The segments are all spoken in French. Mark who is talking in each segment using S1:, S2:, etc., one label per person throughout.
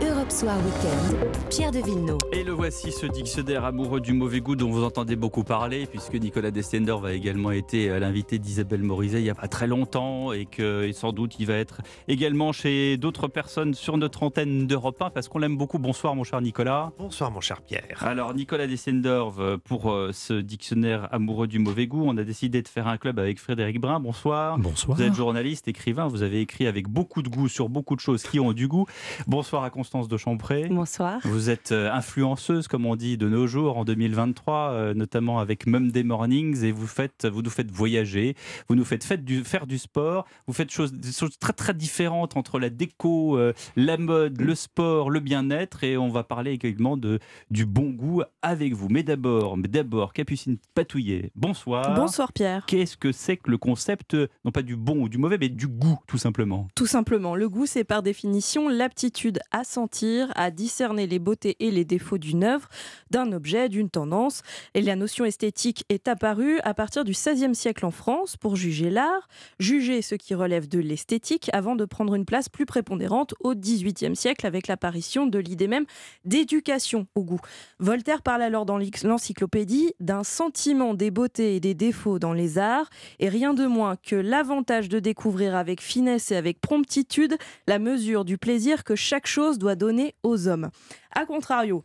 S1: Ew. Europe Soir Weekend, Pierre de Villeneuve.
S2: Et le voici, ce dictionnaire amoureux du mauvais goût dont vous entendez beaucoup parler, puisque Nicolas Descender va également été euh, l'invité d'Isabelle Morizet il n'y a pas très longtemps, et que sans doute il va être également chez d'autres personnes sur notre antenne d'Europe 1, parce qu'on l'aime beaucoup. Bonsoir mon cher Nicolas.
S3: Bonsoir mon cher Pierre.
S2: Alors Nicolas Descender, pour euh, ce dictionnaire amoureux du mauvais goût, on a décidé de faire un club avec Frédéric Brun. Bonsoir.
S4: Bonsoir.
S2: Vous êtes journaliste, écrivain, vous avez écrit avec beaucoup de goût sur beaucoup de choses qui ont du goût. Bonsoir à Constance de Champré.
S5: Bonsoir.
S2: Vous êtes euh, influenceuse, comme on dit, de nos jours en 2023, euh, notamment avec Monday Mornings, et vous, faites, vous nous faites voyager, vous nous faites, du, faire du sport, vous faites des choses très très différentes entre la déco, euh, la mode, le sport, le bien-être, et on va parler également de, du bon goût avec vous. Mais d'abord, mais d'abord, Capucine Patouillet, bonsoir.
S5: Bonsoir Pierre.
S2: Qu'est-ce que c'est que le concept, non pas du bon ou du mauvais, mais du goût, tout simplement?
S5: Tout simplement, le goût, c'est par définition l'aptitude à sentir, à discerner les beautés et les défauts d'une œuvre, d'un objet, d'une tendance. Et la notion esthétique est apparue à partir du XVIe siècle en France pour juger l'art, juger ce qui relève de l'esthétique avant de prendre une place plus prépondérante au XVIIIe siècle avec l'apparition de l'idée même d'éducation au goût. Voltaire parle alors dans l'encyclopédie d'un sentiment des beautés et des défauts dans les arts et rien de moins que l'avantage de découvrir avec finesse et avec promptitude la mesure du plaisir que chaque chose doit donner aux hommes. A contrario,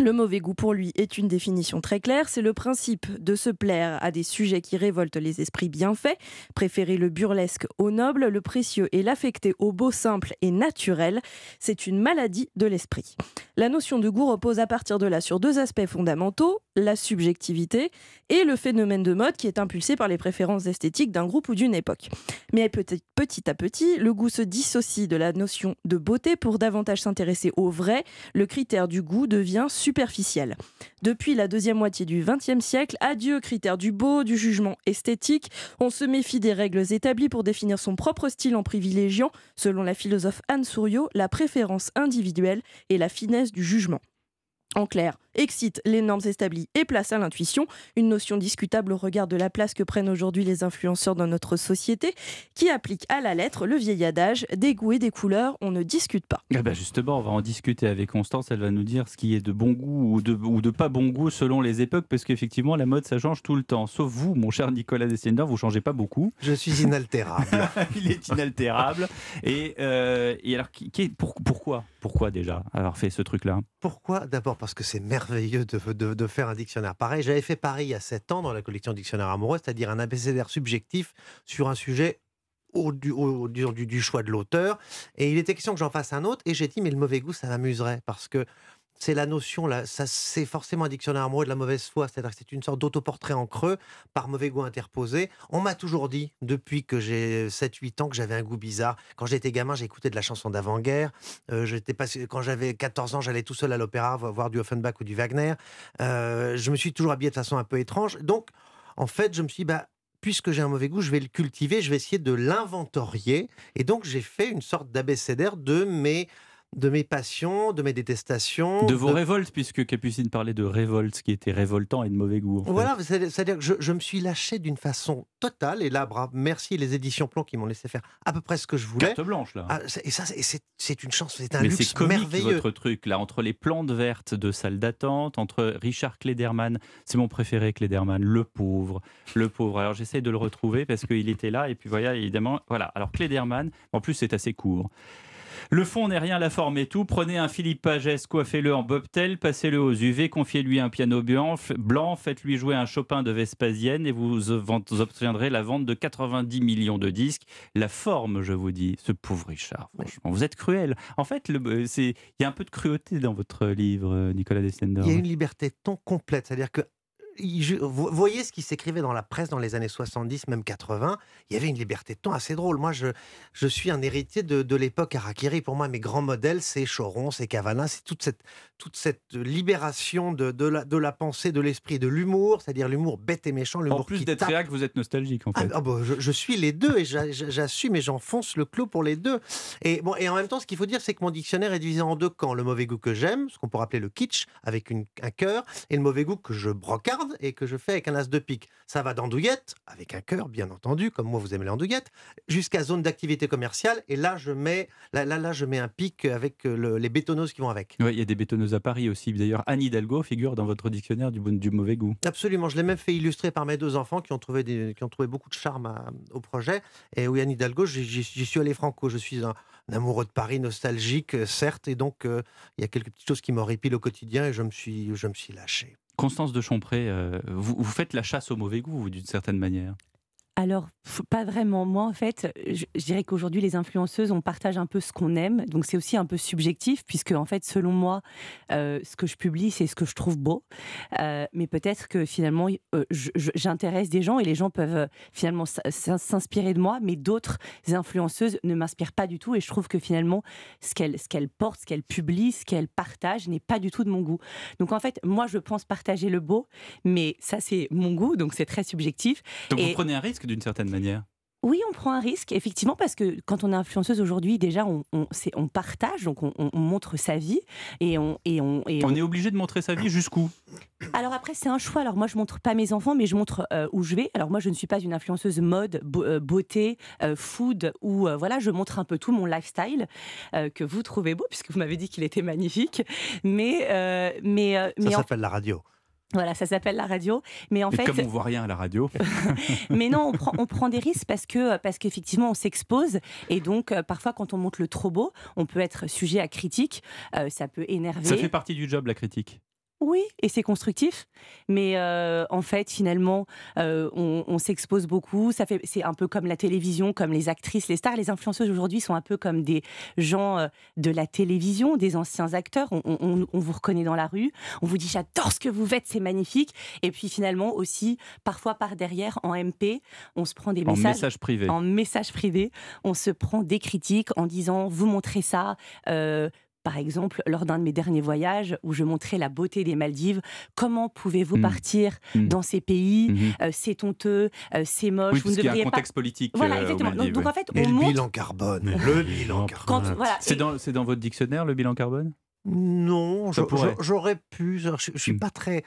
S5: le mauvais goût pour lui est une définition très claire, c'est le principe de se plaire à des sujets qui révoltent les esprits bien faits, préférer le burlesque au noble, le précieux et l'affecter au beau simple et naturel, c'est une maladie de l'esprit. La notion de goût repose à partir de là sur deux aspects fondamentaux, la subjectivité et le phénomène de mode qui est impulsé par les préférences esthétiques d'un groupe ou d'une époque. Mais petit à petit, le goût se dissocie de la notion de beauté pour davantage s'intéresser au vrai, le critère du goût devient superficiel. Depuis la deuxième moitié du XXe siècle, adieu critère du beau, du jugement esthétique, on se méfie des règles établies pour définir son propre style en privilégiant, selon la philosophe Anne Souriau, la préférence individuelle et la finesse du jugement. En clair, excite les normes établies et place à l'intuition, une notion discutable au regard de la place que prennent aujourd'hui les influenceurs dans notre société, qui applique à la lettre le vieil adage des goûts et des couleurs, on ne discute pas.
S2: Ah bah justement, on va en discuter avec Constance, elle va nous dire ce qui est de bon goût ou de, ou de pas bon goût selon les époques, parce qu'effectivement la mode ça change tout le temps. Sauf vous, mon cher Nicolas Descender, vous changez pas beaucoup.
S3: Je suis inaltérable.
S2: Il est inaltérable. Et, euh, et alors, qui, pour, pourquoi? Pourquoi déjà avoir fait ce truc-là?
S3: Pourquoi? D'abord parce que c'est merveilleux de, faire un dictionnaire pareil. J'avais fait pareil il y a 7 ans dans la collection Dictionnaire amoureux, c'est-à-dire un abécédaire subjectif sur un sujet au, du, du, choix de l'auteur. Et il était question que j'en fasse un autre. Et j'ai dit, mais le mauvais goût, ça m'amuserait. Parce que c'est la notion, là, ça, c'est forcément un dictionnaire amoureux de la mauvaise foi, c'est-à-dire que c'est une sorte d'autoportrait en creux, par mauvais goût interposé. On m'a toujours dit, depuis que j'ai 7-8 ans, que j'avais un goût bizarre. Quand j'étais gamin, j'écoutais de la chanson d'avant-guerre. Euh, j'étais quand j'avais 14 ans, j'allais tout seul à l'opéra voir du Offenbach ou du Wagner. Euh, je me suis toujours habillé de façon un peu étrange. Donc, en fait, je me suis dit, bah, puisque j'ai un mauvais goût, je vais le cultiver, je vais essayer de l'inventorier. Et donc, j'ai fait une sorte d'abécédaire de mes de mes passions, de mes détestations.
S2: De vos révoltes, puisque Capucine parlait de révolte, ce qui était révoltant et de mauvais goût.
S3: Voilà, c'est-à-dire que je, me suis lâché d'une façon totale, et là, bravo, merci les éditions Plomb qui m'ont laissé faire à peu près ce que je voulais.
S2: Carte blanche, là.
S3: Ah, et ça, c'est une chance, c'est un
S2: Mais
S3: luxe
S2: comique,
S3: merveilleux.
S2: votre truc, là, entre les plantes vertes de salle d'attente, entre Richard Klederman, c'est mon préféré, Klederman, le pauvre, le pauvre. Alors j'essaie de le retrouver parce qu'il était là, et puis voilà, évidemment, voilà. Alors Klederman, en plus c'est assez court. Le fond n'est rien, la forme est tout. Prenez un Philippe Pagès, coiffez-le en bobtail, passez-le aux UV, confiez-lui un piano blanc, faites-lui jouer un Chopin de Vespasienne et vous obtiendrez la vente de 90 millions de disques. La forme, je vous dis, ce pauvre Richard, franchement, vous êtes cruel. En fait, euh, il y a un peu de cruauté dans votre livre, euh, Nicolas Descender.
S3: Il y a une liberté de ton complète, c'est-à-dire que vous voyez ce qui s'écrivait dans la presse dans les années 70, même 80. Il y avait une liberté de ton assez drôle. Moi, je, je suis un héritier de, de l'époque Harakiri. Pour moi, mes grands modèles, c'est Choron, c'est Cavana, c'est toute cette, toute cette libération de, de, la, de la pensée, de l'esprit, de l'humour, c'est-à-dire l'humour bête et méchant.
S2: En plus d'être réac, vous êtes nostalgique, en
S3: ah,
S2: fait.
S3: Ah, bah, je, suis les deux et j'assume et j'enfonce le clou pour les deux. Et, bon, et en même temps, ce qu'il faut dire, c'est que mon dictionnaire est divisé en deux camps. Le mauvais goût que j'aime, ce qu'on pourrait appeler le kitsch, avec une, un cœur, et le mauvais goût que je brocarde garde et que je fais avec un as de pique. Ça va d'andouillette, avec un cœur bien entendu, comme moi vous aimez l'andouillette, jusqu'à zone d'activité commerciale. Et là, je mets, là, là, là je mets un pic avec les bétonneuses qui vont avec.
S2: Oui, il y a des bétonneuses à Paris aussi. D'ailleurs, Anne Hidalgo figure dans votre dictionnaire du, du mauvais goût.
S3: Absolument, je l'ai même fait illustrer par mes deux enfants qui ont trouvé, des, qui ont trouvé beaucoup de charme au projet. Et oui, Anne Hidalgo, j'y suis allé franco. Je suis un, amoureux de Paris, nostalgique, euh, certes, et donc euh, il y a quelques petites choses qui m'horripilent au quotidien et je me suis, je me suis lâché.
S2: Constance de Champré, euh, vous, vous, faites la chasse au mauvais goût, d'une certaine manière
S4: alors, pas vraiment. Moi, en fait, je, dirais qu'aujourd'hui, les influenceuses, on partage un peu ce qu'on aime. Donc, c'est aussi un peu subjectif, puisque, en fait, selon moi, euh, ce que je publie, c'est ce que je trouve beau. Euh, mais peut-être que finalement, euh, j'intéresse des gens et les gens peuvent finalement s'inspirer de moi, mais d'autres influenceuses ne m'inspirent pas du tout. Et je trouve que finalement, ce qu'elles qu'elle portent, ce qu'elles publient, ce qu'elles partagent n'est pas du tout de mon goût. Donc, en fait, moi, je pense partager le beau, mais ça, c'est mon goût, donc c'est très subjectif.
S2: Donc, vous prenez un risque d'une certaine manière
S4: oui, on prend un risque, effectivement, parce que quand on est influenceuse aujourd'hui, déjà, on, on, on, partage, donc on, montre sa vie. Et on, et on,
S2: on est obligé de montrer sa vie jusqu'où?
S4: Alors après, c'est un choix. Alors moi, je montre pas mes enfants, mais je montre euh, où je vais. Alors moi, je ne suis pas une influenceuse mode, euh, beauté, euh, food, ou voilà, je montre un peu tout mon lifestyle que vous trouvez beau, puisque vous m'avez dit qu'il était magnifique. Mais, mais,
S3: mais ça s'appelle la radio.
S4: Voilà, ça s'appelle la radio. Mais en fait,
S2: comme on voit rien à la radio.
S4: mais non, on prend, on prend des risques parce que parce qu'effectivement on s'expose et donc euh, parfois quand on monte le trop beau, on peut être sujet à critique. Euh, ça peut énerver.
S2: Ça fait partie du job la critique.
S4: Oui, et c'est constructif, mais euh, en fait, finalement, euh, on, s'expose beaucoup. Ça fait, c'est un peu comme la télévision, comme les actrices, les stars, les influenceuses aujourd'hui sont un peu comme des gens euh, de la télévision, des anciens acteurs. On, vous reconnaît dans la rue, on vous dit j'adore ce que vous faites, c'est magnifique. Et puis finalement aussi, parfois par derrière, en MP, on se prend des messages
S2: en message privé.
S4: En message privé, on se prend des critiques en disant vous montrez ça par exemple, lors d'un de mes derniers voyages où je montrais la beauté des Maldives, comment pouvez-vous mmh. partir mmh. dans ces pays mmh. euh, C'est honteux, euh, c'est moche.
S2: Oui, vous ne devriez y a un contexte politique.
S4: Voilà, euh, exactement. donc, en fait, on
S3: le
S4: montre...
S3: bilan carbone. le bilan carbone.
S2: c'est dans, dans votre dictionnaire le bilan carbone?
S3: Non, j'aurais pu. Je, je, suis pas très.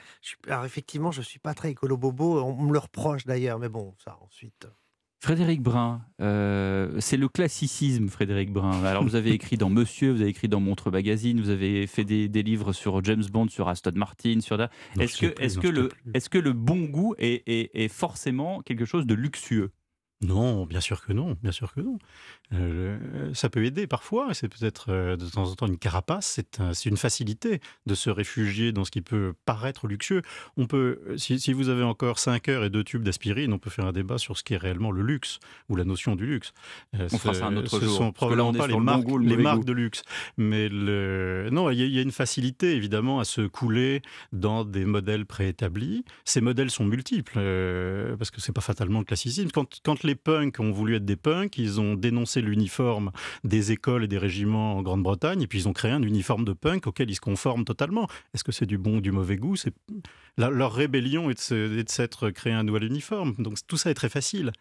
S3: alors effectivement, je suis pas très écolo bobo. On me le reproche d'ailleurs, mais bon, ça ensuite.
S2: Frédéric Brun, euh, c'est le classicisme, Frédéric Brun. Alors, vous avez écrit dans Monsieur, vous avez écrit dans Montre Magazine, vous avez fait des, livres sur James Bond, sur Aston Martin, sur. Est-ce que, est que, le, est que le bon goût est, est forcément quelque chose de luxueux?
S6: Non, bien sûr que non, bien sûr que non. Euh, ça peut aider parfois, c'est peut-être euh, de temps en temps une carapace, c'est une facilité de se réfugier dans ce qui peut paraître luxueux. On peut, si, vous avez encore 5 heures et deux tubes d'aspirine, on peut faire un débat sur ce qui est réellement le luxe ou la notion du luxe.
S2: Euh, on fera ça un autre
S6: ce
S2: jour.
S6: sont probablement pas les, marques, les marques, de luxe, mais le... non, il y, a une facilité évidemment à se couler dans des modèles préétablis. Ces modèles sont multiples parce que c'est pas fatalement le classicisme. Quand, quand les les punks ont voulu être des punks, ils ont dénoncé l'uniforme des écoles et des régiments en Grande-Bretagne, et puis ils ont créé un uniforme de punk auquel ils se conforment totalement. Est-ce que c'est du bon ou du mauvais goût? C'est... Leur rébellion est de s'être créé un nouvel uniforme. Donc tout ça est très facile.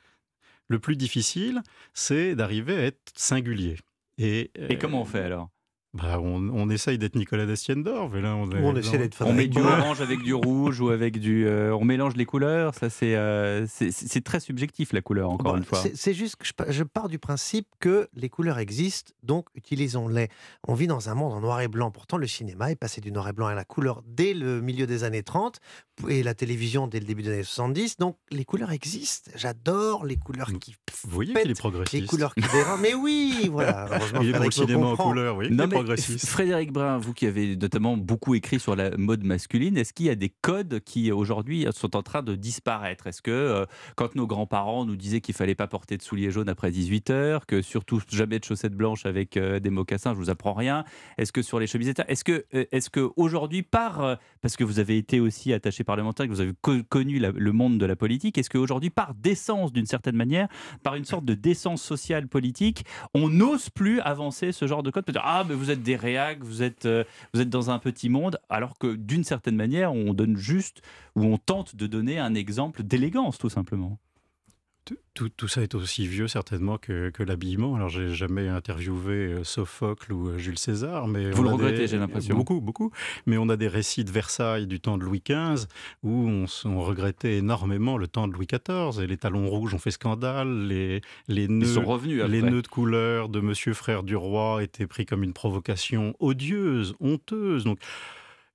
S6: Le plus difficile, c'est d'arriver à être singulier.
S2: Et, et comment on fait alors?
S6: Bah, on, essaye d'être Nicolas Destiendorf,
S3: là
S6: on,
S3: on essaie d'être
S2: On met du orange avec du rouge ou avec du. Euh, on mélange les couleurs. Ça euh, c'est c'est très subjectif la couleur encore une fois.
S3: C'est juste que je, pars du principe que les couleurs existent, donc utilisons-les. On vit dans un monde en noir et blanc. Pourtant le cinéma est passé du noir et blanc à la couleur dès le milieu des années 30 et la télévision dès le début des années 70. Donc les couleurs existent. J'adore les couleurs qui.
S6: Vous voyez qu'il est progressiste.
S3: Les couleurs qui dérangent. Mais oui, voilà.
S6: Heureusement, Il est pour le cinéma en couleur, oui.
S2: Frédéric Brun, vous qui avez notamment beaucoup écrit sur la mode masculine, est-ce qu'il y a des codes qui aujourd'hui sont en train de disparaître? Est-ce que euh, quand nos grands-parents nous disaient qu'il fallait pas porter de souliers jaunes après 18 heures, que surtout jamais de chaussettes blanches avec euh, des mocassins, je vous apprends rien. Est-ce que sur les chemisettes, est-ce que euh, est-ce que aujourd'hui par parce que vous avez été aussi attaché parlementaire, que vous avez connu le monde de la politique, est-ce qu'aujourd'hui par décence d'une certaine manière, par une sorte de décence sociale politique, on n'ose plus avancer ce genre de code, êtes des réacs, vous êtes, euh, vous êtes dans un petit monde, alors que d'une certaine manière, on donne juste, ou on tente de donner un exemple d'élégance, tout simplement.
S6: Tout, ça est aussi vieux certainement que, l'habillement. Alors j'ai jamais interviewé euh, Sophocle ou euh, Jules César, mais
S2: vous le regrettez, j'ai l'impression.
S6: Beaucoup, beaucoup. Mais on a des récits de Versailles du temps de Louis XV où on, regrettait énormément le temps de Louis XIV et les talons rouges ont fait scandale, les les nœuds,
S2: sont revenus
S6: les nœuds de couleur de Monsieur Frère du Roi étaient pris comme une provocation odieuse, honteuse. Donc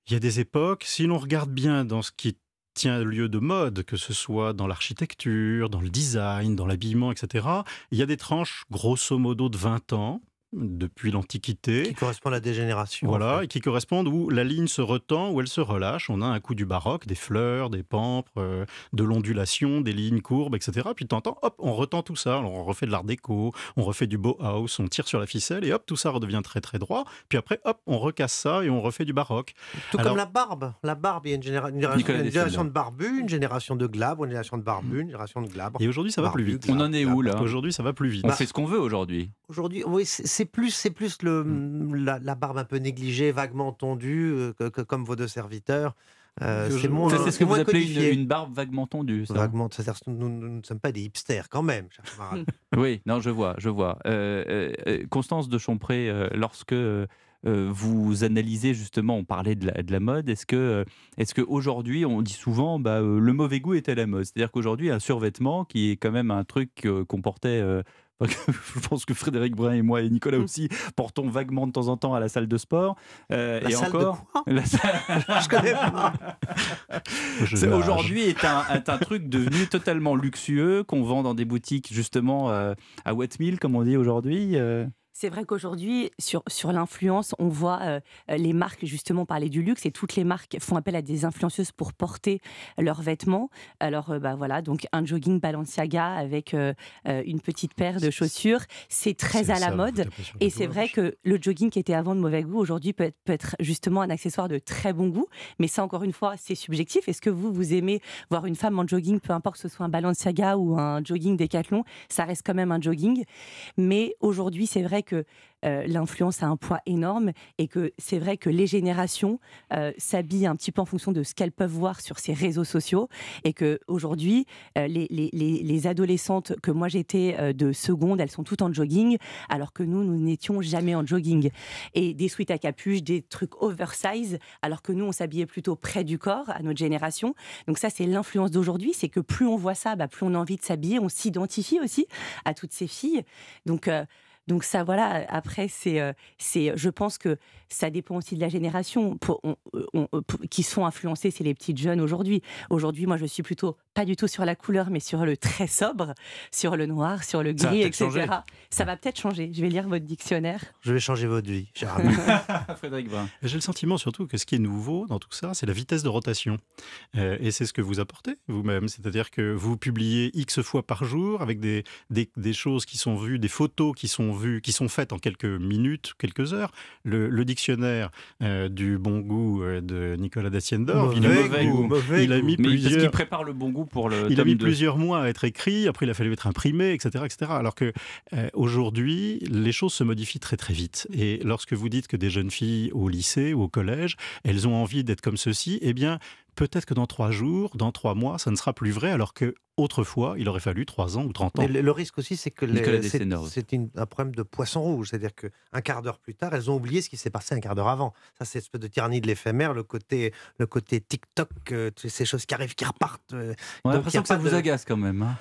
S6: il y a des époques, si l'on regarde bien dans ce qui tient lieu de mode, que ce soit dans l'architecture, dans le design, dans l'habillement, etc. Il y a des tranches, grosso modo, de 20 ans, depuis l'Antiquité.
S3: Qui correspondent à des générations.
S6: Voilà, et qui correspondent où la ligne se retend, où elle se relâche. On a un coup du baroque, des fleurs, des pampres, euh, de l'ondulation, des lignes courbes, etc. Puis de temps en temps, hop, on retend tout ça. on refait de l'art déco, on refait du Bauhaus, on tire sur la ficelle et hop, tout ça redevient très très droit. Puis après, hop, on recasse ça et on refait du baroque.
S3: Tout comme la barbe. La barbe, il y a une, génération, de barbus, une génération de glabres, une génération de barbus, une génération de glabres.
S6: Et aujourd'hui, ça va plus vite.
S2: on en est où là?
S6: Aujourd'hui, ça va plus vite.
S2: On fait ce qu'on veut aujourd'hui.
S3: Aujourd'hui, oui, c'est plus, c'est plus le, mm. la, barbe un peu négligée, vaguement tondue, euh, que, comme vos deux serviteurs.
S2: Euh, c'est c'est ce que vous appelez une, barbe vaguement tondue.
S3: Vaguement, nous, ne sommes pas des hipsters quand même, cher
S2: oui, non, je vois, je vois. Euh, Constance de Chompré, lorsque vous analysez justement, on parlait de la, de la mode, est-ce que, est-ce qu'aujourd'hui, on dit souvent, bah, le mauvais goût est à la mode? C'est-à-dire qu'aujourd'hui, un survêtement, qui est quand même un truc qu'on portait je pense que Frédéric Brun et moi et Nicolas mm. aussi portons vaguement de temps en temps à la salle de sport.
S3: Euh, la et salle encore, de quoi?
S2: la salle...
S3: je connais pas.
S2: Aujourd'hui est un, est un, truc devenu totalement luxueux qu'on vend dans des boutiques justement euh, à Wet Mill, comme on dit aujourd'hui. Euh.
S4: C'est vrai qu'aujourd'hui, sur, sur l'influence, on voit euh, les marques justement parler du luxe et toutes les marques font appel à des influenceuses pour porter leurs vêtements. Alors, euh, bah voilà, donc un jogging Balenciaga avec euh, une petite paire de chaussures, c'est très à la mode. Et c'est vrai que le jogging qui était avant de mauvais goût, aujourd'hui peut être, peut être justement un accessoire de très bon goût. Mais ça, encore une fois, c'est subjectif. Est-ce que vous, vous aimez voir une femme en jogging, peu importe que ce soit un Balenciaga ou un jogging Decathlon, ça reste quand même un jogging. Mais aujourd'hui, c'est vrai que euh, l'influence a un poids énorme et que c'est vrai que les générations euh, s'habillent un petit peu en fonction de ce qu'elles peuvent voir sur ces réseaux sociaux et que aujourd'hui euh, les, les, les, adolescentes que moi j'étais de seconde, elles sont toutes en jogging alors que nous, nous n'étions jamais en jogging. Et des sweats à capuche, des trucs oversize alors que nous, on s'habillait plutôt près du corps à notre génération. Donc ça, c'est l'influence d'aujourd'hui, c'est que plus on voit ça, bah, plus on a envie de s'habiller, on s'identifie aussi à toutes ces filles. Donc donc ça, voilà, après, c'est, euh, c'est, je pense que ça dépend aussi de la génération. Pour, euh, qui sont influencés, c'est les petites jeunes aujourd'hui. Aujourd'hui, moi, je suis plutôt pas du tout sur la couleur, mais sur le très sobre, sur le noir, sur le gris, etc. Ça va peut-être changer. Je vais lire votre dictionnaire.
S3: Je vais changer votre vie, cher
S2: Frédéric
S6: J'ai le sentiment surtout que ce qui est nouveau dans tout ça, c'est la vitesse de rotation. Euh, et c'est ce que vous apportez vous-même. C'est-à-dire que vous publiez X fois par jour avec des, des, des choses qui sont vues, des photos qui sont qui sont faites en quelques minutes, quelques heures. Le, dictionnaire euh, du bon goût euh, de Nicolas Daciendor,
S3: il, a,
S6: il a mis plusieurs. Parce
S2: qu'il prépare le bon goût pour le.
S6: Il a mis plusieurs mois à être écrit. Après, il a fallu être imprimé, etc., etc. Alors que euh, aujourd'hui, les choses se modifient très très vite. Et lorsque vous dites que des jeunes filles au lycée ou au collège, elles ont envie d'être comme ceci, eh bien, peut-être que dans trois jours, dans trois mois, ça ne sera plus vrai, alors que autrefois, il aurait fallu trois ans ou trente ans.
S3: le, risque aussi, c'est que c'est un problème de poisson rouge, c'est-à-dire qu'un quart d'heure plus tard, elles ont oublié ce qui s'est passé un quart d'heure avant. Ça, c'est espèce de tyrannie de l'éphémère, le côté, le côté TikTok, euh, ces choses qui arrivent, qui repartent.
S2: Euh, On a l'impression que ça vous agace quand même. Hein.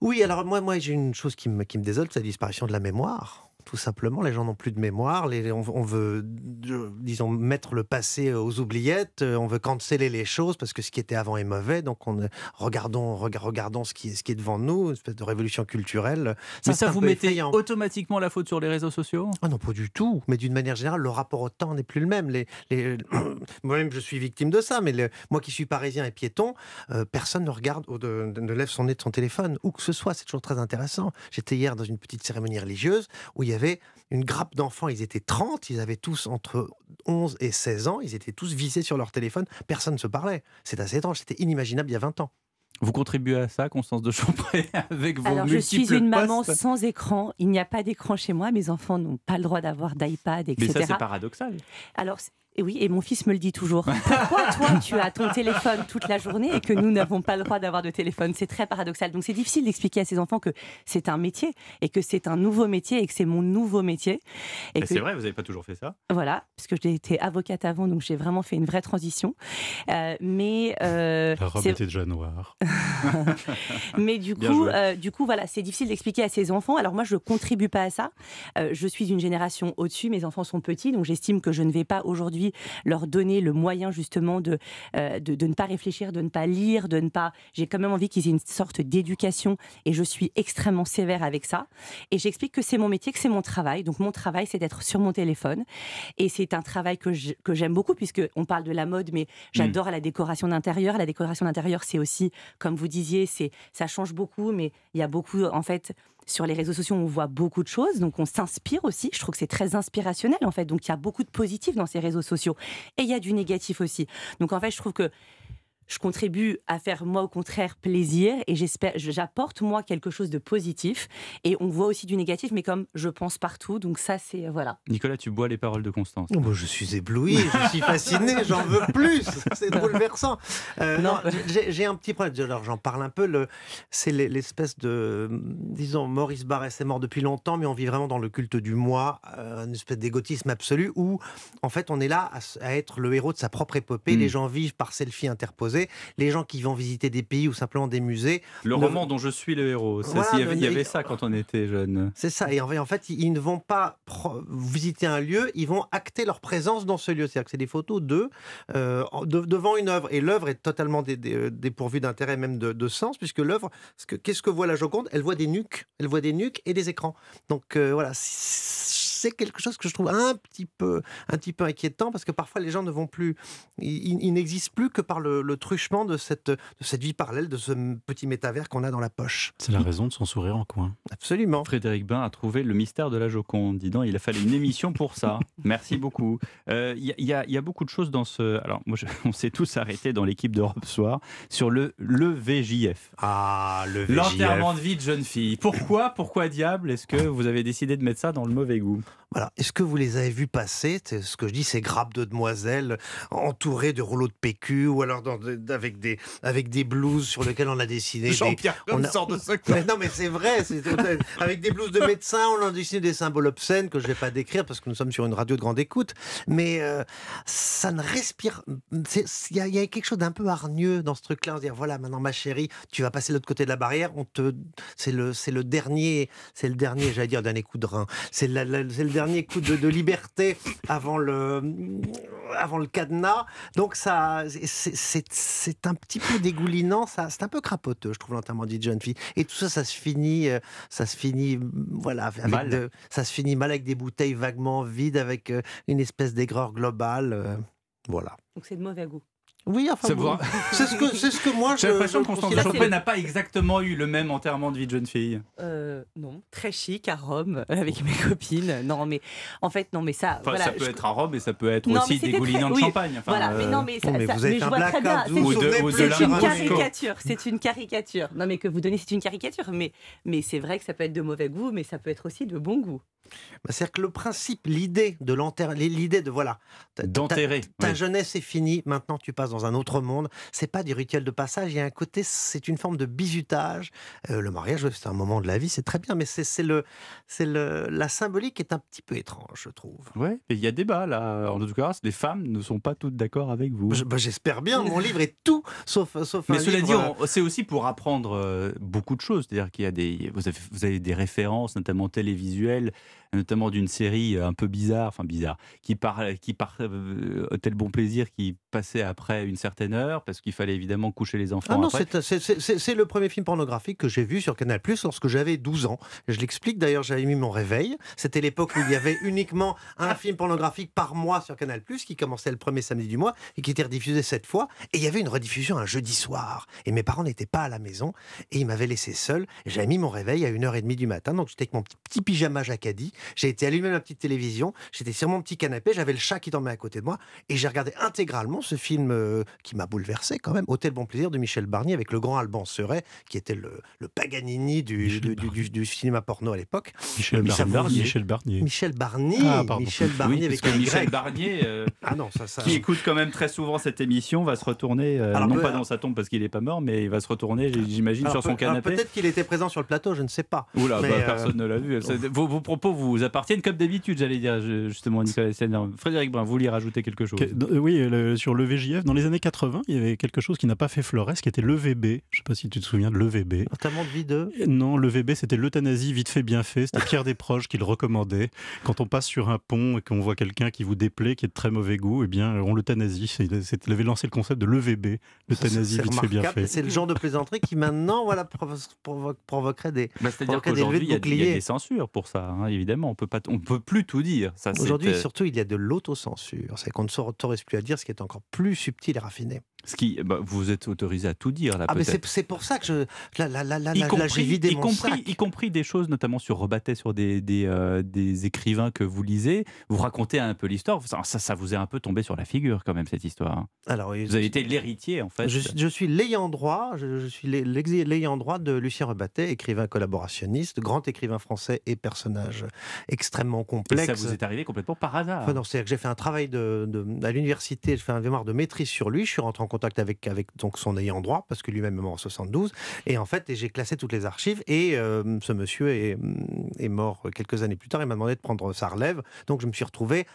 S3: Oui, alors moi, moi j'ai une chose qui me, qui me désole, c'est la disparition de la mémoire tout simplement. Les gens n'ont plus de mémoire. Les, on, veut, disons, mettre le passé aux oubliettes. Euh, on veut canceller les choses parce que ce qui était avant est mauvais. Donc, on, regardons, regardons ce qui, est, ce qui est devant nous, une espèce de révolution culturelle.
S2: Ça, Mais ça, vous mettez automatiquement la faute sur les réseaux sociaux?
S3: Ah Non, pas du tout. Mais d'une manière générale, le rapport au temps n'est plus le même. Les, les... Moi-même, je suis victime de ça. Mais moi qui suis parisien et piéton, euh, personne ne regarde, ou ne lève son nez de son téléphone, où que ce soit. C'est toujours très intéressant. J'étais hier dans une petite cérémonie religieuse où il y avait une grappe d'enfants, ils étaient 30, ils avaient tous entre 11 et 16 ans, ils étaient tous visés sur leur téléphone, personne ne se parlait. C'est assez étrange, c'était inimaginable il y a 20 ans.
S2: Vous contribuez à ça, Constance de Champré, avec vos
S4: Alors,
S2: je
S4: suis une maman sans écran. Il n'y a pas d'écran chez moi. Mes enfants n'ont pas le droit d'avoir d'iPad, etc.
S2: Mais ça, c'est paradoxal.
S4: Alors, Et oui, et mon fils me le dit toujours. Pourquoi toi, tu as ton téléphone toute la journée et que nous n'avons pas le droit d'avoir de téléphone? C'est très paradoxal. Donc c'est difficile d'expliquer à ces enfants que c'est un métier et que c'est un nouveau métier et que c'est mon nouveau métier.
S2: Et C'est vrai, vous n'avez pas toujours fait ça
S4: Voilà, puisque j'ai été avocate avant, donc j'ai vraiment fait une vraie transition. Euh, mais
S6: euh, la robe était déjà noire.
S4: mais du coup, euh, du coup, voilà, c'est difficile d'expliquer à ces enfants. Alors moi, je ne contribue pas à ça. je suis d'une génération au-dessus. Mes enfants sont petits, donc j'estime que je ne vais pas aujourd'hui leur donner le moyen justement euh, de, de, ne pas réfléchir, de ne pas lire, de ne pas... J'ai quand même envie qu'ils aient une sorte d'éducation et je suis extrêmement sévère avec ça. Et j'explique que c'est mon métier, que c'est mon travail. Donc mon travail, c'est d'être sur mon téléphone. Et c'est un travail que j'aime beaucoup puisque on parle de la mode, mais j'adore la décoration d'intérieur. La décoration d'intérieur, c'est aussi, comme vous disiez, c'est ça change beaucoup, mais il y a beaucoup, en fait, sur les réseaux sociaux, on voit beaucoup de choses, donc on s'inspire aussi. Je trouve que c'est très inspirationnel en fait. Donc il y a beaucoup de positif dans ces réseaux sociaux et il y a du négatif aussi. Donc en fait, je trouve que je contribue à faire moi au contraire plaisir et j'espère j'apporte moi quelque chose de positif. Et on voit aussi du négatif mais comme je pense partout donc ça c'est voilà.
S2: Nicolas tu bois les paroles de Constance.
S3: Oh, je suis ébloui je suis fasciné j'en veux plus c'est bouleversant. Euh, non, j'ai un petit problème. Alors j'en parle un peu le c'est l'espèce de disons Maurice Barrès est mort depuis longtemps mais on vit vraiment dans le culte du moi euh, une espèce d'égotisme absolu où en fait on est là à, être le héros de sa propre épopée. Hmm. les gens vivent par selfie les gens qui vont visiter des pays ou simplement des musées.
S2: Le, roman dont je suis le héros. il, y avait, ça quand on était jeune.
S3: C'est ça. Et en fait, ils ne vont pas visiter un lieu, ils vont acter leur présence dans ce lieu. C'est-à-dire que c'est des photos d'eux euh, devant une œuvre. Et l'œuvre est totalement dépourvue d'intérêt, même de, sens, puisque l'œuvre, qu'est-ce que voit la Joconde? Elle voit des nuques. Elle voit des nuques et des écrans. Donc euh, voilà c'est quelque chose que je trouve un petit peu, un petit peu inquiétant parce que parfois les gens ne vont plus, ils, n'existent plus que par le, truchement de cette, de cette vie parallèle, de ce petit métavers qu'on a dans la poche.
S6: C'est la raison de son sourire en coin.
S3: Absolument.
S2: Frédéric Bain a trouvé le mystère de la Joconde. Dis donc, il a fallu une émission pour ça. Merci beaucoup. Il euh, y, a beaucoup de choses dans ce. Alors, moi, on s'est tous arrêtés dans l'équipe d'Europe Soir sur le, le VJF.
S3: Ah, le VJF.
S2: L'enterrement de vie de jeune fille. Pourquoi, pourquoi diable est-ce que vous avez décidé de mettre ça dans le mauvais goût?
S3: Voilà. Est-ce que vous les avez vus passer? Ce que je dis, ces grappes de demoiselles entourées de rouleaux de PQ ou alors avec, des, avec des blouses sur lesquelles on a dessiné.
S2: Jean-Pierre
S3: on
S2: sort de ce
S3: Non, mais c'est vrai. avec des blouses de médecins, on a dessiné des symboles obscènes que je ne vais pas décrire parce que nous sommes sur une radio de grande écoute. Mais euh, ça ne respire. Il y, a quelque chose d'un peu hargneux dans ce truc-là. On dire voilà, maintenant ma chérie, tu vas passer de l'autre côté de la barrière. On te, c'est le, c'est le dernier, c'est le dernier, j'allais dire dernier coup de rein. C'est le dernier coup de, liberté avant le, avant le cadenas. Donc ça, c'est un petit peu dégoulinant, ça, c'est un peu crapoteux, je trouve l'enterrement d'une jeune fille. Et tout ça, ça se finit, euh, ça se finit, voilà,
S2: mal.
S3: ça se finit mal avec des bouteilles vaguement vides, avec euh, une espèce d'aigreur globale, euh, voilà.
S4: Donc c'est de mauvais goût.
S3: Oui, enfin, c'est ce que c'est ce que moi.
S2: J'ai l'impression que Constance Chopin n'a pas exactement eu le même enterrement de vie de jeune fille.
S4: Euh, non, très chic à Rome avec mes copines. Non, mais en fait, non, mais ça.
S2: ça peut être à Rome et ça peut être aussi dégoulinant de champagne.
S4: voilà, mais non, mais, ça,
S3: mais vous êtes un black
S4: C'est une caricature. C'est une caricature. Non, mais que vous donnez, c'est une caricature. Mais mais c'est vrai que ça peut être de mauvais goût, mais ça peut être aussi de bon goût.
S3: Bah, c'est-à-dire que le principe, l'idée de l'enterrer, l'idée de voilà,
S2: d'enterrer.
S3: Ta, jeunesse est finie, maintenant tu passes dans un autre monde. C'est pas du rituel de passage, il y a un côté, c'est une forme de bizutage. Euh, le mariage, c'est un moment de la vie, c'est très bien, mais c'est le, c'est le, la symbolique est un petit peu étrange, je trouve.
S2: Ouais, et il y a débat là. En tout cas, les femmes ne sont pas toutes d'accord avec vous.
S3: Bah, j'espère bien. Mon livre est tout sauf sauf.
S2: Mais
S3: cela
S2: dit, c'est aussi pour apprendre euh, beaucoup de choses. C'est-à-dire qu'il y a des, vous avez, vous avez des références, notamment télévisuelles notamment d'une série euh, un peu bizarre, enfin bizarre, qui part, qui part euh, tel bon plaisir, qui passait après une certaine heure, parce qu'il fallait évidemment coucher les enfants. Ah
S3: non, c'est le premier film pornographique que j'ai vu sur Canal Plus lorsque j'avais 12 ans. Je l'explique d'ailleurs, j'avais mis mon réveil. C'était l'époque où il y avait uniquement un film pornographique par mois sur Canal Plus, qui commençait le premier samedi du mois et qui était rediffusé cette fois. Et il y avait une rediffusion un jeudi soir. Et mes parents n'étaient pas à la maison et ils m'avaient laissé seul. J'avais mis mon réveil à 1h30 du matin, donc j'étais avec mon petit, petit pyjama jacadi j'ai été allumé ma petite télévision, j'étais sur mon petit canapé, j'avais le chat qui dormait à côté de moi, et j'ai regardé intégralement ce film qui m'a bouleversé quand même, Hôtel Bon Plaisir de Michel Barnier avec le grand Alban Seret, qui était le, le Paganini du, du, cinéma porno à l'époque.
S6: Michel, Barnier. Michel Barnier.
S3: Michel Barnier. Ah,
S2: Michel Barnier avec Michel Barnier, ah non, ça, ça... qui écoute quand même très souvent cette émission, va se retourner, non pas dans sa tombe parce qu'il n'est pas mort, mais il va se retourner, j'imagine, sur son canapé.
S3: Peut-être qu'il était présent sur le plateau, je ne sais pas.
S2: Oula, bah, personne ne l'a vu. Vos, vos, propos vous appartiennent comme d'habitude, j'allais dire, justement, Nicolas Frédéric Brun, vous vouliez rajouter quelque chose
S6: Oui, sur le VJF, dans les années 80, il y avait quelque chose qui n'a pas fait Flores, qui était l'EVB. Je ne sais pas si tu te souviens de l'EVB.
S3: Notamment de vie de
S6: Non, l'EVB, c'était l'euthanasie vite fait, bien fait. C'était Pierre Desproges qui le recommandait. Quand on passe sur un pont et qu'on voit quelqu'un qui vous déplaît, qui est de très mauvais goût, eh bien, on l'euthanasie. Il avait lancé le concept de l'EVB, l'euthanasie vite fait, bien fait.
S3: C'est le genre de plaisanterie qui maintenant voilà, provoquerait des.
S2: Bah, C'est-à-dire qu'aujourd'hui, il y, a des censures pour ça, hein, évidemment. On peut pas, on peut plus tout dire.
S3: Aujourd'hui, surtout, il y a de l'autocensure. C'est qu'on ne s'autorise plus à dire ce qui est encore plus subtil et raffiné.
S2: Ce qui, bah, vous êtes autorisé à tout dire là.
S3: Ah, mais c'est pour ça que je, là, là, là, y compris, vidé
S2: y
S3: mon
S2: compris,
S3: sac.
S2: y compris des choses, notamment sur Rebattet, sur des, des, euh, des, écrivains que vous lisez. Vous racontez un peu l'histoire. Ça, ça, vous est un peu tombé sur la figure quand même cette histoire. Hein. Alors, vous avez été l'héritier en fait.
S3: Je, je suis l'ayant droit. Je, je suis l'ayant droit de Lucien Rebattet, écrivain collaborationniste, grand écrivain français et personnage extrêmement complexe.
S2: Et ça vous est arrivé complètement par hasard.
S3: Enfin, non, c'est-à-dire que j'ai fait un travail de, de à l'université. Je fais un mémoire de maîtrise sur lui. Je suis rentré en contact avec avec donc son ayant droit, parce que lui-même est mort en 72. Et en fait, j'ai classé toutes les archives. Et euh, ce monsieur est, est, mort quelques années plus tard. Il m'a demandé de prendre sa relève. Donc je me suis retrouvé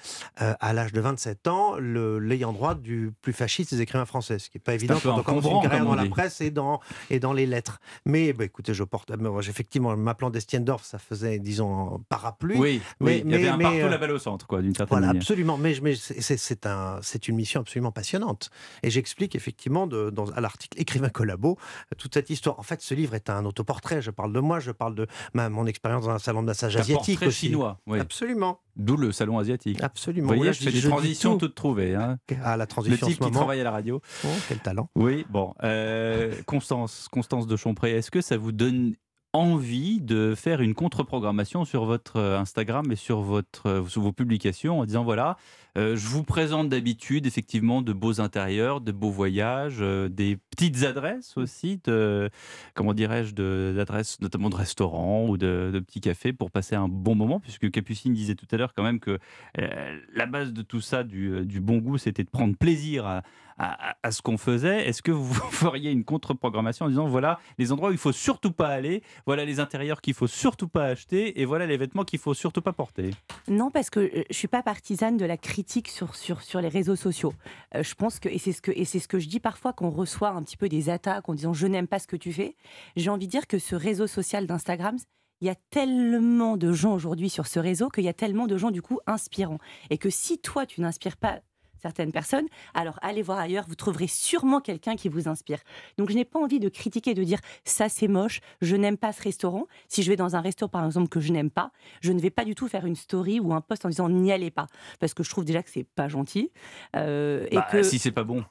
S3: euh, à l'âge de 27 ans, l'ayant droit du plus fasciste des écrivains français. Ce qui n'est pas évident quand on commence une carrière dans la presse et dans, et dans les lettres. Mais bah, écoutez, je porte. Effectivement, m'appelant d'Estiendorf, ça faisait, disons, parapluie.
S2: Oui, mais, il y avait un partout euh, la balle au centre, quoi, d'une certaine voilà,
S3: Absolument. Mais, mais c'est un, une mission absolument passionnante. Et j'explique effectivement de, dans, à l'article Écrivain collabo, toute cette histoire. En fait, ce livre est un autoportrait. Je parle de moi, je parle de ma, mon expérience dans un salon de massage asiatique aussi.
S2: chinois, oui.
S3: Absolument.
S2: D'où le salon asiatique.
S3: Absolument.
S2: Vous voyez, je fais des transitions toutes trouvées. Hein.
S3: Ah, la transition
S2: Le type qui travaille à la radio.
S3: Oh, quel talent.
S2: Oui, bon. Euh, Constance, Constance de Chompré, est-ce que ça vous donne envie de faire une contre-programmation sur votre euh, Instagram et sur, votre, euh, sur vos publications en disant voilà, euh, je vous présente d'habitude effectivement de beaux intérieurs, de beaux voyages, des petites adresses aussi, de, comment dirais-je, d'adresses notamment de restaurants ou de, de, petits cafés pour passer un bon moment, puisque Capucine disait tout à l'heure quand même que la base de tout ça, du, du bon goût, c'était de prendre plaisir à, à, ce qu'on faisait. Est-ce que vous feriez une contre-programmation en disant voilà les endroits où il faut surtout pas aller, voilà les intérieurs qu'il faut surtout pas acheter et voilà les vêtements qu'il faut surtout pas porter?
S4: Non, parce que euh, je suis pas partisane de la critique sur, sur, sur les réseaux sociaux. Euh, je pense que, et c'est ce que, et c'est ce que je dis parfois qu'on reçoit un petit peu des attaques en disant je n'aime pas ce que tu fais. J'ai envie de dire que ce réseau social d'Instagram, il y a tellement de gens aujourd'hui sur ce réseau qu'il y a tellement de gens du coup inspirants. Et que si toi, tu n'inspires pas certaines personnes, alors allez voir ailleurs, vous trouverez sûrement quelqu'un qui vous inspire. Donc je n'ai pas envie de critiquer, de dire ça c'est moche, je n'aime pas ce restaurant. Si je vais dans un restaurant par exemple que je n'aime pas, je ne vais pas du tout faire une story ou un post en disant n'y allez pas, parce que je trouve déjà que c'est pas gentil.
S2: Euh, et bah, que si c'est pas bon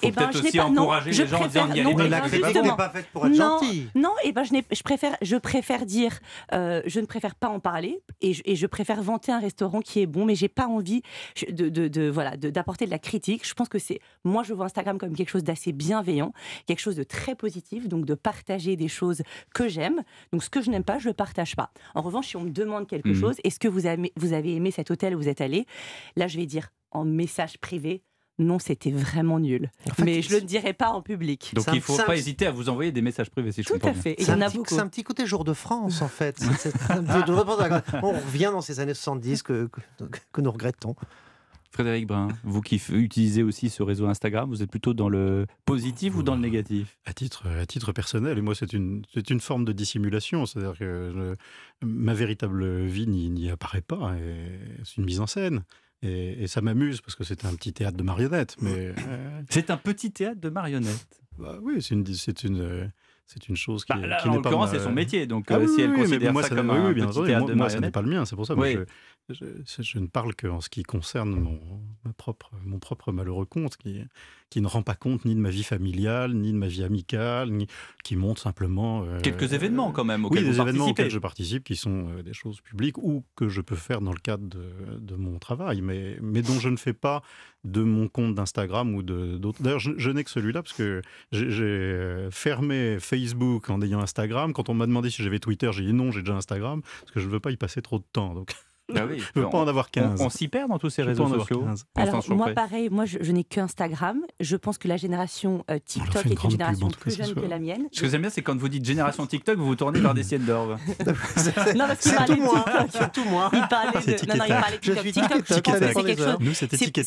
S2: faut eh ben, peut-être aussi encourager les gens en disant n'y allez
S3: pas. La critique n'est pas faite pour être
S4: non. Non, et eh ben, je, je, préfère, je préfère dire, euh, je ne préfère pas en parler, et je, et je, préfère vanter un restaurant qui est bon, mais j'ai pas envie de, de, de voilà d'apporter de, la critique. Je pense que c'est, moi, je vois Instagram comme quelque chose d'assez bienveillant, quelque chose de très positif, donc de partager des choses que j'aime. Donc ce que je n'aime pas, je le partage pas. En revanche, si on me demande quelque mmh. chose, est-ce que vous avez, vous avez aimé cet hôtel où vous êtes allé? Là, je vais dire en message privé, non, c'était vraiment nul. mais je ne le dirais pas en public.
S2: Donc il ne faut pas hésiter à vous envoyer des messages privés, si je
S4: Tout
S2: à
S4: fait. Il y en a beaucoup.
S3: C'est un petit côté jour de France, en fait. on revient dans ces années 70 que, que, nous regrettons.
S2: Frédéric Brun, vous qui utilisez aussi ce réseau Instagram, vous êtes plutôt dans le positif ou dans le négatif?
S6: À titre, à titre personnel, et moi c'est une, une forme de dissimulation, c'est-à-dire que ma véritable vie n'y apparaît pas, c'est une mise en scène. Et, ça m'amuse parce que c'est un petit théâtre de marionnettes. Mais
S2: euh, c'est un petit théâtre de marionnettes.
S6: Bah oui, c'est une, c'est une, c'est une chose qui,
S2: bah,
S6: qui
S2: en l'occurrence, c'est son métier. Donc, ah euh, si elle considère ça, comme un petit théâtre de
S6: moi, ça n'est pas le mien. C'est pour ça. je, je, ne parle qu'en ce qui concerne mon, ma propre, mon propre malheureux compte, qui, qui ne rend pas compte ni de ma vie familiale, ni de ma vie amicale, ni, qui montre simplement...
S2: Euh, Quelques événements quand même
S6: auxquels
S2: oui,
S6: des événements auxquels je participe, qui sont euh, des choses publiques ou que je peux faire dans le cadre de, de mon travail, mais, mais dont je ne fais pas de mon compte d'Instagram ou d'autres. D'ailleurs, je, n'ai que celui-là parce que j'ai fermé Facebook en ayant Instagram. Quand on m'a demandé si j'avais Twitter, j'ai dit non, j'ai déjà Instagram parce que je ne veux pas y passer trop de temps. Donc.
S2: Ah oui,
S6: je ne veux pas en avoir 15.
S2: On, s'y perd dans tous ces réseaux sociaux.
S4: Alors, moi, pareil, moi, je, n'ai que Instagram. Je pense que la génération euh, TikTok est une génération plus jeune que la mienne.
S2: Ce que j'aime bien, c'est quand vous dites génération TikTok, vous vous tournez vers des siennes d'or.
S4: non, parce qu'il parlait de C'est tout moi. Il parlait de. Non, non, il parlait de TikTok.
S6: Nous, c'était TikTok.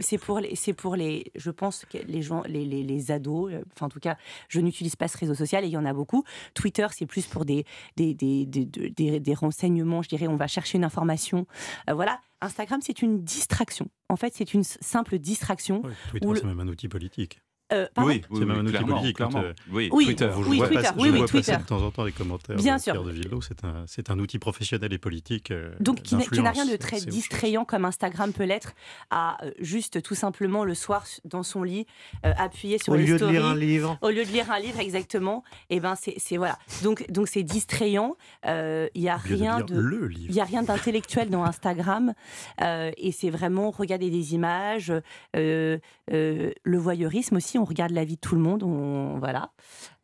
S4: C'est pour les. C'est pour les. Je pense que les gens, les, les, les ados, euh, enfin, en tout cas, je n'utilise pas ce réseau social et il y en a beaucoup. Twitter, c'est plus pour des, des, des, des, des renseignements, je dirais. On va chercher une information euh, voilà, Instagram, c'est une distraction. En fait, c'est une simple distraction.
S6: Twitter, c'est même un outil politique.
S2: Euh, oui,
S6: c'est même un outil politique.
S2: Euh,
S4: oui, Twitter.
S6: Vous,
S4: oui, Twitter.
S6: oui,
S4: oui,
S6: Twitter. de temps en temps les commentaires
S4: Bien
S6: de sûr. de Villo. C'est un, c'est un outil professionnel et politique. Euh,
S4: Donc, qui n'a rien de très distrayant comme Instagram peut l'être, à juste tout simplement le soir dans son lit, appuyer sur
S3: au
S4: les
S3: stories.
S4: Au
S3: lieu de lire un livre.
S4: Au lieu de lire un livre, exactement. Et eh ben, c'est voilà. Donc, donc c'est distrayant. Il n'y a rien
S6: de.
S4: Il y a rien d'intellectuel dans Instagram. et c'est vraiment regarder des images, le voyeurisme aussi. On regarde la vie de tout le monde, on, voilà.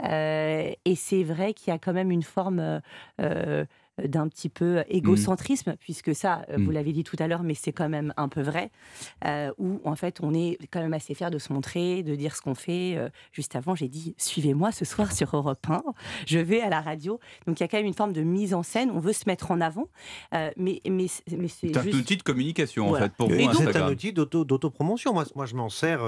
S4: Euh, et c'est vrai qu'il y a quand même une forme euh, euh, d'un petit peu égocentrisme, puisque ça, vous mm. l'avez dit tout à l'heure, mais c'est quand même un peu vrai, où en fait on est quand même assez fier de se montrer, de dire ce qu'on fait. juste avant, j'ai dit suivez-moi ce soir sur Europe 1, je vais à la radio. Donc il y a quand même une forme de mise en scène, on veut se mettre en avant, mais, mais, mais c'est
S2: un outil de communication en fait pour
S3: vous. C'est un outil d'autopromotion. Moi, moi, je m'en sers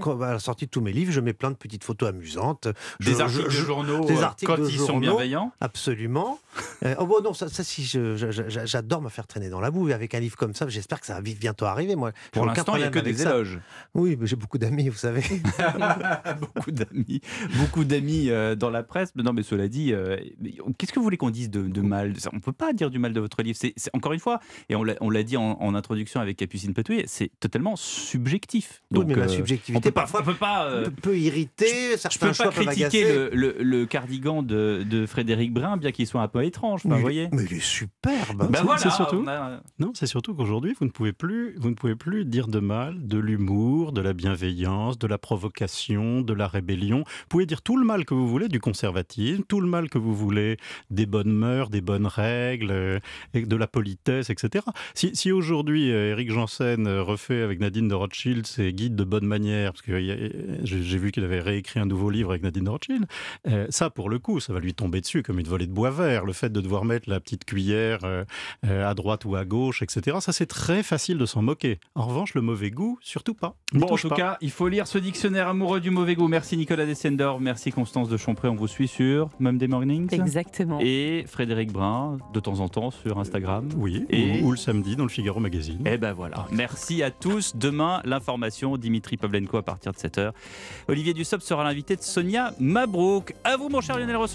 S3: quand, à la sortie de tous mes livres, je mets plein de petites photos amusantes.
S2: Des articles de journaux des articles quand ils sont bienveillants
S3: Absolument. oh bon, non, ça, ça si j'adore me faire traîner dans la boue avec un livre comme ça. J'espère que ça va bientôt arriver. Moi,
S2: pour l'instant, il n'y a que des éloges.
S3: Oui, mais j'ai beaucoup d'amis, vous savez.
S2: beaucoup d'amis, beaucoup d'amis euh, dans la presse. Non, mais cela dit, euh, qu'est-ce que vous voulez qu'on dise de, mal? On ne peut pas dire du mal de votre livre. C'est encore une fois, et on l'a dit en, introduction avec Capucine Petouille, c'est totalement subjectif.
S3: Donc, oui, mais euh, subjectivité, parfois,
S2: peut pas,
S3: peut irriter.
S2: Je peux pas critiquer le, le, cardigan de, de Frédéric Brun, bien qu'il soit un peu étrange. vous voyez
S3: mais il est superbe.
S2: Ben voilà,
S6: c'est surtout, non, c'est surtout qu'aujourd'hui, vous ne pouvez plus, vous ne pouvez plus dire de mal, de l'humour, de la bienveillance, de la provocation, de la rébellion. Vous pouvez dire tout le mal que vous voulez du conservatisme, tout le mal que vous voulez des bonnes mœurs, des bonnes règles, euh, de la politesse, etc. Si, si aujourd'hui Eric euh, Janssen euh, refait avec Nadine de Rothschild ses guides de bonne manière, parce que j'ai vu qu'il avait réécrit un nouveau livre avec Nadine de Rothschild, ça pour le coup, ça va lui tomber dessus comme une volée de bois vert. Le fait de devoir mettre la petite cuillère euh, euh, à droite ou à gauche, etc. Ça, c'est très facile de s'en moquer. En revanche, le mauvais goût, surtout pas.
S2: Bon, en tout cas, il faut lire ce dictionnaire amoureux du mauvais goût. Merci Nicolas Dessendor, merci Constance de Champré. On vous suit sur Mum des Mornings.
S4: Exactement.
S2: Et Frédéric Brun, de temps en temps sur Instagram.
S6: Oui, et... ou, le samedi dans le Figaro Magazine.
S2: Et eh ben voilà. Merci à tous. Demain, l'information, Dimitri Pavlenko à partir de 7h. Olivier Dussopt sera l'invité de Sonia Mabrouk. À vous, mon cher Lionel Rousseau.